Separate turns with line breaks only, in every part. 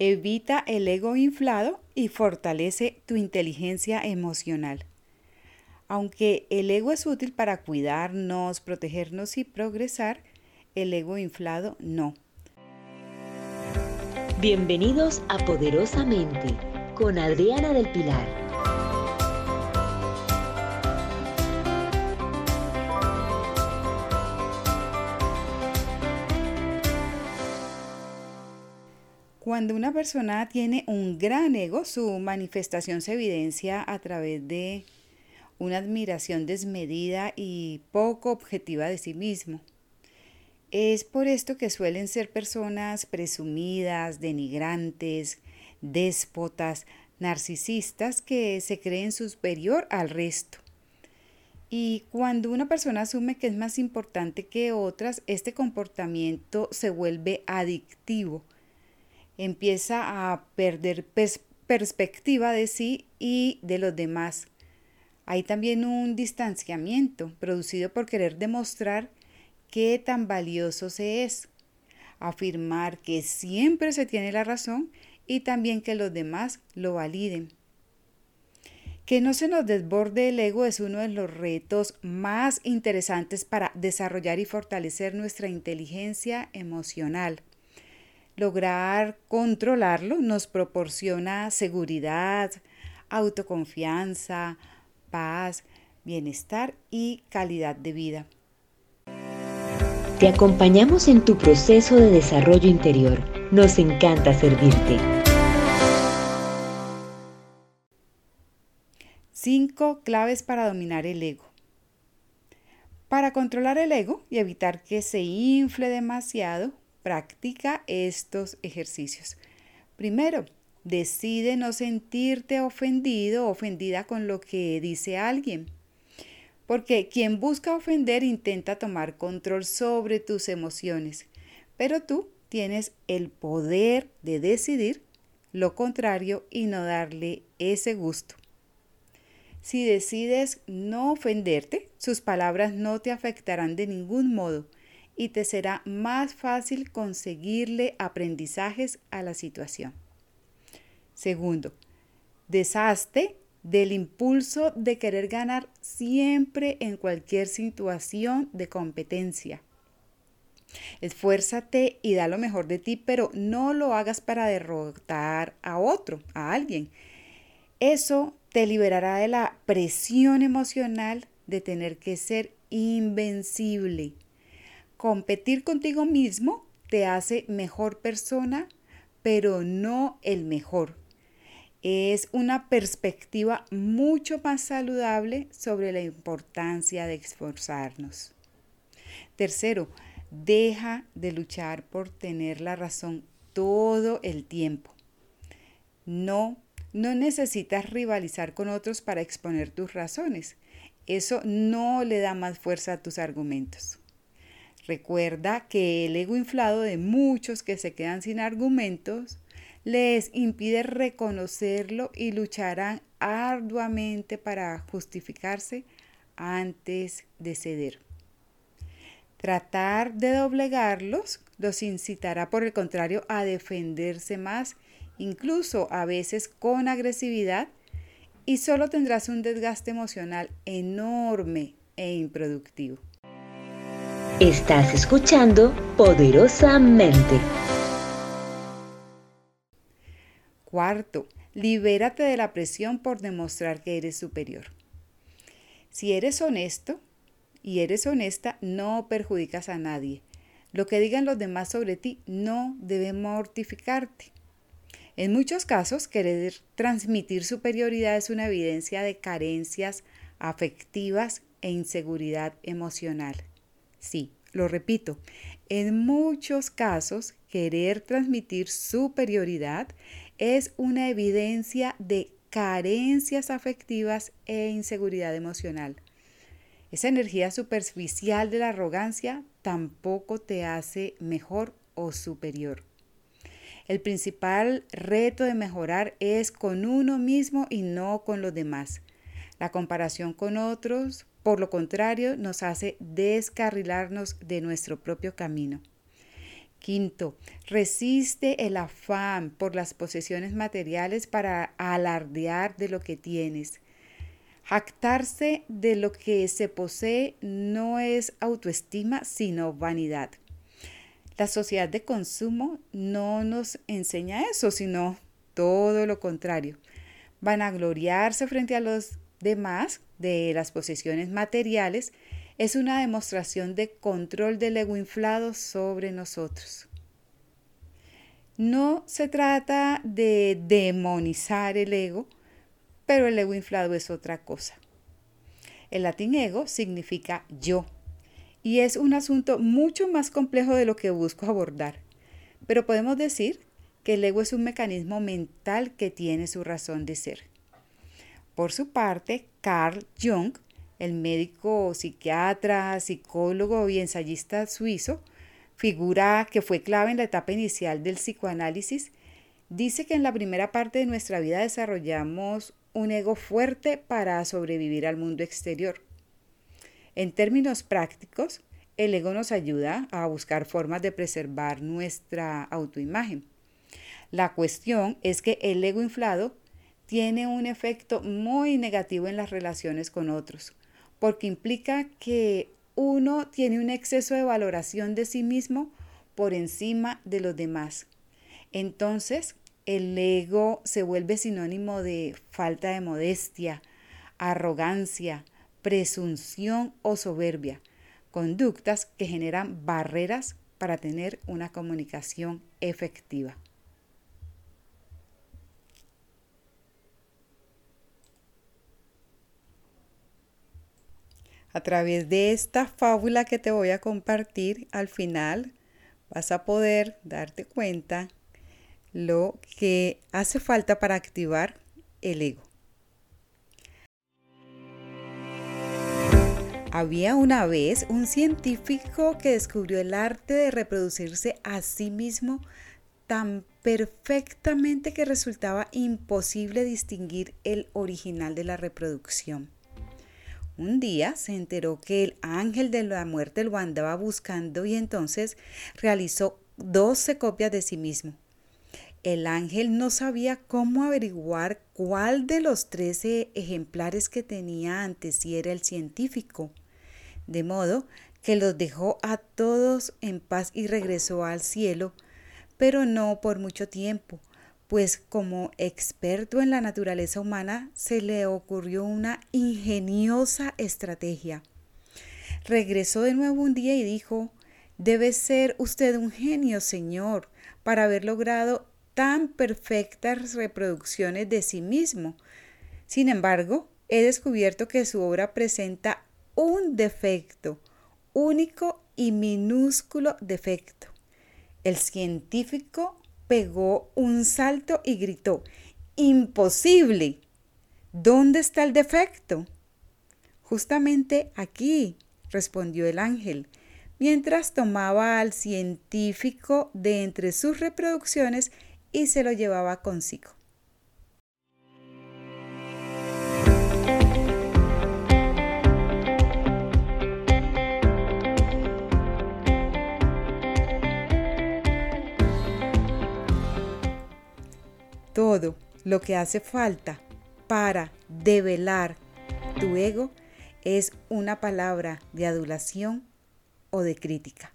Evita el ego inflado y fortalece tu inteligencia emocional. Aunque el ego es útil para cuidarnos, protegernos y progresar, el ego inflado no.
Bienvenidos a Poderosamente con Adriana del Pilar.
Cuando una persona tiene un gran ego, su manifestación se evidencia a través de una admiración desmedida y poco objetiva de sí mismo. Es por esto que suelen ser personas presumidas, denigrantes, déspotas, narcisistas que se creen superior al resto. Y cuando una persona asume que es más importante que otras, este comportamiento se vuelve adictivo empieza a perder perspectiva de sí y de los demás. Hay también un distanciamiento producido por querer demostrar qué tan valioso se es, afirmar que siempre se tiene la razón y también que los demás lo validen. Que no se nos desborde el ego es uno de los retos más interesantes para desarrollar y fortalecer nuestra inteligencia emocional. Lograr controlarlo nos proporciona seguridad, autoconfianza, paz, bienestar y calidad de vida.
Te acompañamos en tu proceso de desarrollo interior. Nos encanta servirte.
5 claves para dominar el ego. Para controlar el ego y evitar que se infle demasiado, Practica estos ejercicios. Primero, decide no sentirte ofendido o ofendida con lo que dice alguien. Porque quien busca ofender intenta tomar control sobre tus emociones, pero tú tienes el poder de decidir lo contrario y no darle ese gusto. Si decides no ofenderte, sus palabras no te afectarán de ningún modo y te será más fácil conseguirle aprendizajes a la situación. Segundo, deshazte del impulso de querer ganar siempre en cualquier situación de competencia. Esfuérzate y da lo mejor de ti, pero no lo hagas para derrotar a otro, a alguien. Eso te liberará de la presión emocional de tener que ser invencible. Competir contigo mismo te hace mejor persona, pero no el mejor. Es una perspectiva mucho más saludable sobre la importancia de esforzarnos. Tercero, deja de luchar por tener la razón todo el tiempo. No, no necesitas rivalizar con otros para exponer tus razones. Eso no le da más fuerza a tus argumentos. Recuerda que el ego inflado de muchos que se quedan sin argumentos les impide reconocerlo y lucharán arduamente para justificarse antes de ceder. Tratar de doblegarlos los incitará, por el contrario, a defenderse más, incluso a veces con agresividad, y solo tendrás un desgaste emocional enorme e improductivo.
Estás escuchando poderosamente.
Cuarto, libérate de la presión por demostrar que eres superior. Si eres honesto y eres honesta, no perjudicas a nadie. Lo que digan los demás sobre ti no debe mortificarte. En muchos casos, querer transmitir superioridad es una evidencia de carencias afectivas e inseguridad emocional. Sí, lo repito, en muchos casos querer transmitir superioridad es una evidencia de carencias afectivas e inseguridad emocional. Esa energía superficial de la arrogancia tampoco te hace mejor o superior. El principal reto de mejorar es con uno mismo y no con los demás. La comparación con otros por lo contrario, nos hace descarrilarnos de nuestro propio camino. Quinto, resiste el afán por las posesiones materiales para alardear de lo que tienes. Jactarse de lo que se posee no es autoestima, sino vanidad. La sociedad de consumo no nos enseña eso, sino todo lo contrario. Van a gloriarse frente a los demás de las posesiones materiales es una demostración de control del ego inflado sobre nosotros. No se trata de demonizar el ego, pero el ego inflado es otra cosa. El latín ego significa yo y es un asunto mucho más complejo de lo que busco abordar. Pero podemos decir que el ego es un mecanismo mental que tiene su razón de ser. Por su parte, Carl Jung, el médico psiquiatra, psicólogo y ensayista suizo, figura que fue clave en la etapa inicial del psicoanálisis, dice que en la primera parte de nuestra vida desarrollamos un ego fuerte para sobrevivir al mundo exterior. En términos prácticos, el ego nos ayuda a buscar formas de preservar nuestra autoimagen. La cuestión es que el ego inflado tiene un efecto muy negativo en las relaciones con otros, porque implica que uno tiene un exceso de valoración de sí mismo por encima de los demás. Entonces, el ego se vuelve sinónimo de falta de modestia, arrogancia, presunción o soberbia, conductas que generan barreras para tener una comunicación efectiva. A través de esta fábula que te voy a compartir, al final vas a poder darte cuenta lo que hace falta para activar el ego. Había una vez un científico que descubrió el arte de reproducirse a sí mismo tan perfectamente que resultaba imposible distinguir el original de la reproducción. Un día se enteró que el ángel de la muerte lo andaba buscando y entonces realizó 12 copias de sí mismo. El ángel no sabía cómo averiguar cuál de los trece ejemplares que tenía ante sí era el científico, de modo que los dejó a todos en paz y regresó al cielo, pero no por mucho tiempo, pues como experto en la naturaleza humana se le ocurrió una ingeniosa estrategia. Regresó de nuevo un día y dijo, Debe ser usted un genio, señor, para haber logrado tan perfectas reproducciones de sí mismo. Sin embargo, he descubierto que su obra presenta un defecto, único y minúsculo defecto. El científico pegó un salto y gritó, ¡Imposible! ¿Dónde está el defecto? Justamente aquí, respondió el ángel, mientras tomaba al científico de entre sus reproducciones y se lo llevaba consigo. Todo lo que hace falta para develar tu ego es una palabra de adulación o de crítica.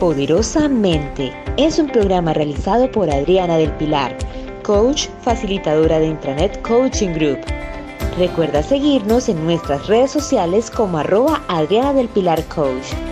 Poderosamente es un programa realizado por Adriana del Pilar, coach facilitadora de Intranet Coaching Group. Recuerda seguirnos en nuestras redes sociales como arroba Adriana del Pilar Coach.